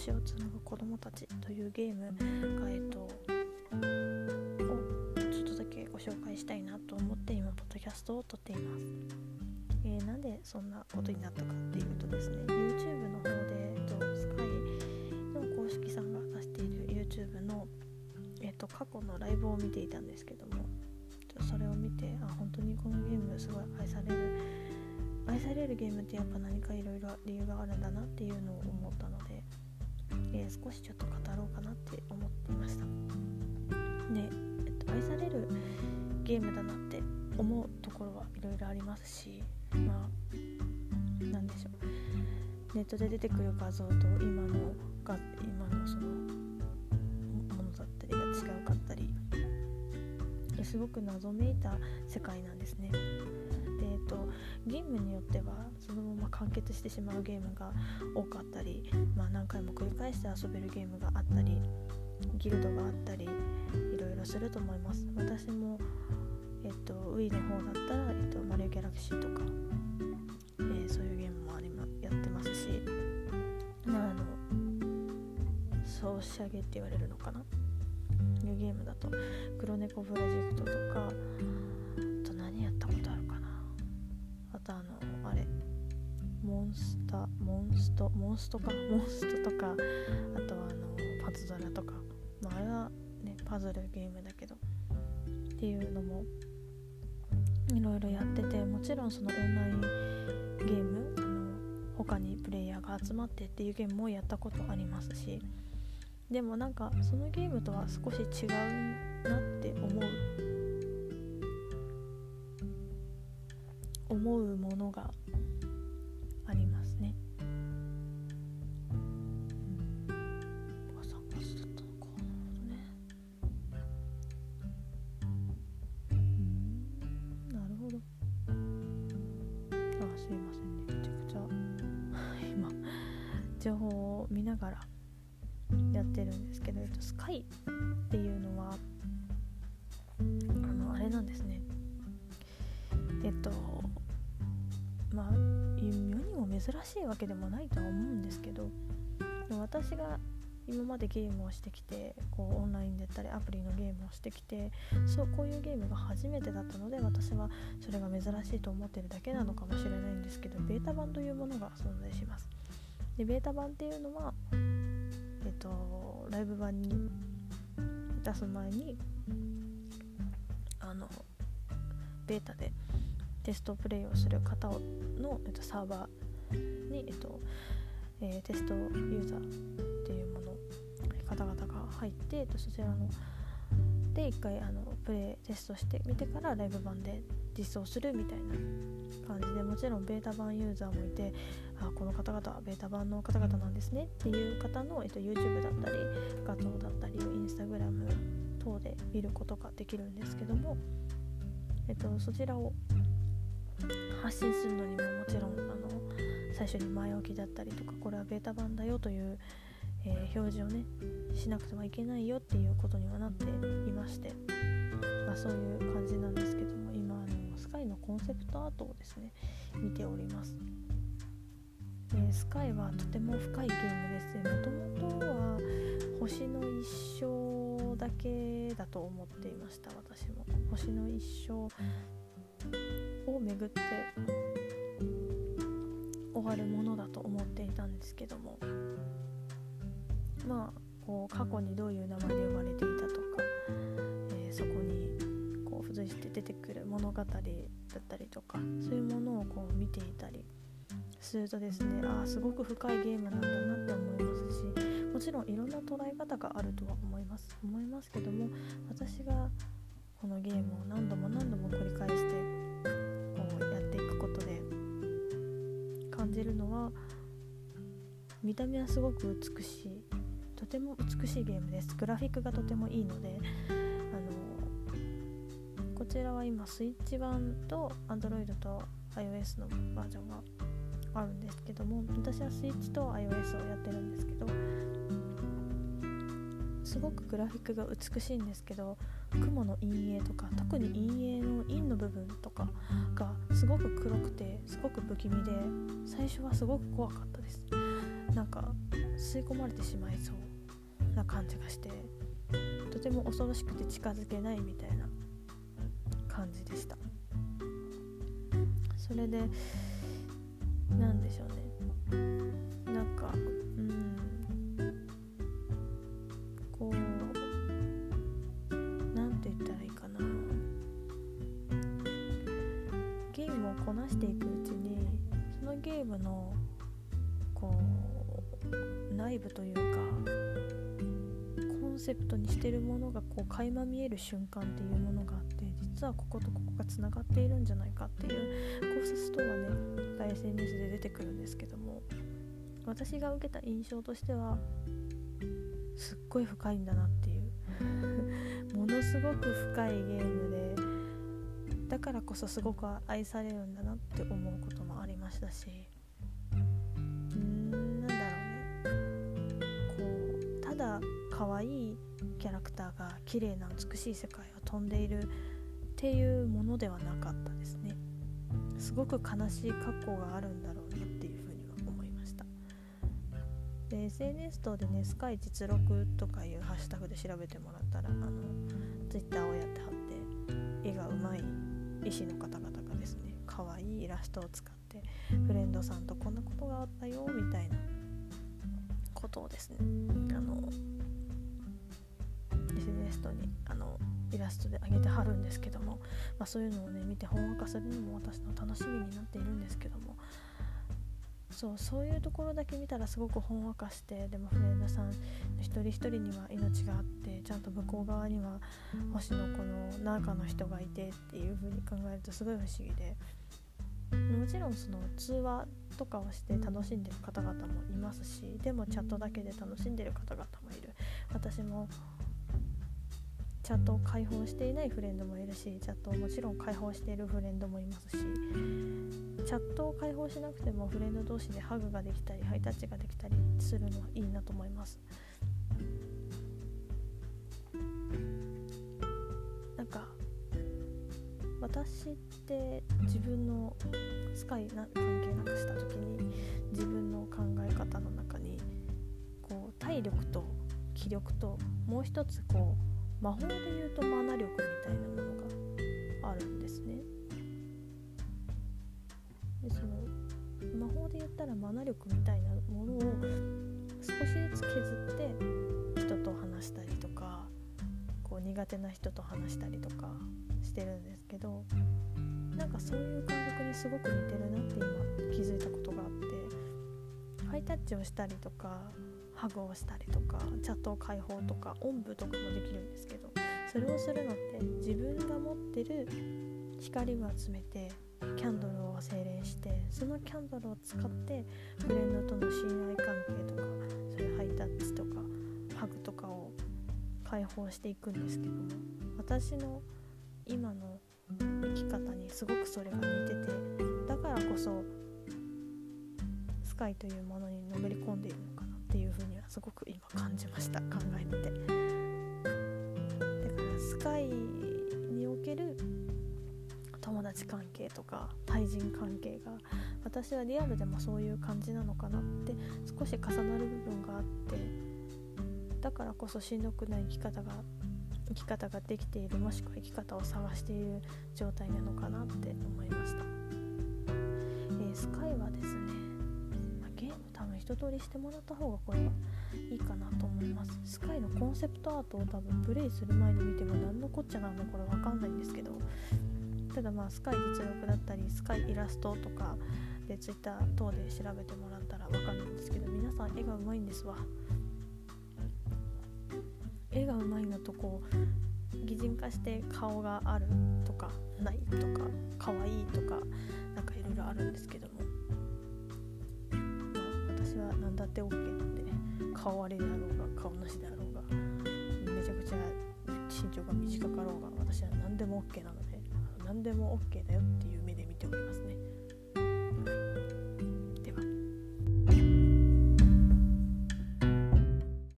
星をつなぐ子供たち」というゲームがえっとをちょっとだけご紹介したいなと思って今ポッドキャストを撮っています、えー、なんでそんなことになったかっていうとですね YouTube の方で、えっと、スカイの公式さんが出している YouTube の、えっと、過去のライブを見ていたんですけどもそれを見てあ本当にこのゲームすごい愛される愛されるゲームってやっぱ何かいろいろ理由があるんだなっていうのを思ったので、えー、少しちょっと語ろうかなって思っていました。で、えっと、愛されるゲームだなって思うところはいろいろありますしまあなんでしょう。ネットで出てくる画像と今のが今のそのものだったりが違うかったりすごく謎めいた世界なんですね。えっと、ゲームによってはそのまま完結してしまうゲームが多かったり、まあ、何回も繰り返して遊べるゲームがあったりギルドがあったりいろいろすると思います。私も、えっと、Wii の方だったら、えっと、マリオギャラクシーとか、えー、そういうゲームもありまやってますしあのソーシャゲって言われるのかな？いうゲームだと黒猫プロジェクトとかンスタモンストモンストかモンストとかあとはあのパズドラとか、まあ、あれはねパズルゲームだけど。っていうのもいろいろやっててもちろんそのオンラインゲームあの他にプレイヤーが集まってっていうゲームもやったことありますし。でもなんかそのゲームとは少し違うなって思う。思うものが情報を見ながらやってるんですけど、えっと、スカイっていうのはあのあれなんですね。えっとまあ世にも珍しいわけでもないとは思うんですけど私が今までゲームをしてきてこうオンラインだったりアプリのゲームをしてきてそうこういうゲームが初めてだったので私はそれが珍しいと思ってるだけなのかもしれないんですけどベータ版というものが存在します。でベータ版っていうのはえっとライブ版に出す前にあのベータでテストプレイをする方の、えっと、サーバーに、えっとえ、テストユーザーっていうもの方々が入って、えっと、そちらので1回あのプレイテストしてみてからライブ版で実装するみたいな感じでもちろんベータ版ユーザーもいてあこの方々はベータ版の方々なんですねっていう方の、えっと、YouTube だったり画像だったりを Instagram 等で見ることができるんですけども、えっと、そちらを発信するのにももちろんあの最初に前置きだったりとかこれはベータ版だよという、えー、表示をねしなくてはいけないよっていうことにはなっていまして、まあ、そういう感じなんですけども今あのスカイのコンセプトアートをですね見ております。え、スカイはとても深いゲームです。もともとは星の一生だけだと思っていました私も。星の一生を巡って終わるものだと思っていたんですけども。まあこう過去にどういう名前で呼ばれていたとか、えー、そこにこう付随して出てくる物語だったりとかそういうものをこう見ていたりするとですね。ああすごく深いゲームなんだなって思いますしもちろんいろんな捉え方があるとは思います。思いますけども私がこのゲームを何度も何度も繰り返してこうやっていくことで感じるのは見た目はすごく美しいとても美しいゲームです。グラフィックがとてもいいのであのこちらは今スイッチ版と Android と iOS のバージョンがあるんですけども私はスイッチと iOS をやってるんですけどすごくグラフィックが美しいんですけど雲の陰影とか特に陰影の陰の部分とかがすごく黒くてすごく不気味で最初はすごく怖かったです。なんか吸い込まれてしまいそうな感じがしてとても恐ろしくて近づけないみたいな感じでした。それでなんでしょうね。なんかうん。こうなんて言ったらいいかな。ゲームをこなしていくうちにそのゲームのこう内部というかセプトにしてるものがこう垣間見える瞬間っていうものがあって実はこことここがつながっているんじゃないかっていう考察等はね SNS で出てくるんですけども私が受けた印象としてはすっごい深いんだなっていう。ものすごく深いゲームでだからこそすごく愛されるんだなって思うこともありましたし可愛いキャラクターが綺麗な美しい世界を飛んでいるっていうものではなかったですね。すごく悲しい過去があるんだろうなっていうふうには思いました。で SNS 等でねスカイ実録とかいうハッシュタグで調べてもらったらあの Twitter をやってはって絵がうまい絵師の方々がですね可愛いイラストを使ってフレンドさんとこんなことがあったよみたいなことをですねあの SNS とにあのイラストで上げてはるんですけども、まあ、そういうのをね見てほんわかするのも私の楽しみになっているんですけどもそうそういうところだけ見たらすごくほんわかしてでもフレンドさん一人一人には命があってちゃんと向こう側には星のこの中の人がいてっていう風に考えるとすごい不思議でもちろんその通話とかをして楽しんでる方々もいますしでもチャットだけで楽しんでる方々もいる。私もチャットを開放していないフレンドもいるしチャットをもちろん開放しているフレンドもいますしチャットを開放しなくてもフレンド同士でハグができたりハイタッチができたりするのはいいなと思います。なんか私って自分のスカイな関係なくした時に自分の考え方の中にこう体力と気力ともう一つこう魔法で言うとマナ力みたいなものがあるんですね。でその魔法で言ったらマナ力みたいなものを少しずつ削って人と話したりとかこう苦手な人と話したりとかしてるんですけどなんかそういう感覚にすごく似てるなって今気づいたことがあってハイタッチをしたりとかハグをしたりとかチャットを開放とかおん。ぶとかもできるんですけどそれをするのって自分が持ってる光を集めてキャンドルを精錬してそのキャンドルを使ってフレンドとの信頼関係とかそういうハイタッチとかハグとかを解放していくんですけども私の今の生き方にすごくそれが似ててだからこそスカイというものにのめり込んでいるっていうふうにはすごく今感じました。考えてて。だからスカイにおける友達関係とか対人関係が私はリアルでもそういう感じなのかなって少し重なる部分があってだからこそしんどくない生き方が生き方ができているもしくは生き方を探している状態なのかなって思いました、えー、スカイはですね、一通りしてもらった方がこれはいいかなと思います。スカイのコンセプトアートを多分プレイする前に見ても何のこっちゃなんだこれわかんないんですけど。ただまあスカイ実力だったりスカイイラストとかで Twitter 等で調べてもらったらわかるんですけど。皆さん絵がうまいんですわ。絵がうまいのとこう擬人化して顔があるとかないとか可愛いとかなんかいろいろあるんですけど。だって OK なんで顔ありであろうが顔なしであろうがめちゃくちゃ身長が短かろうが私は何でも OK なので何でも OK だよっていう目で見ておりますね。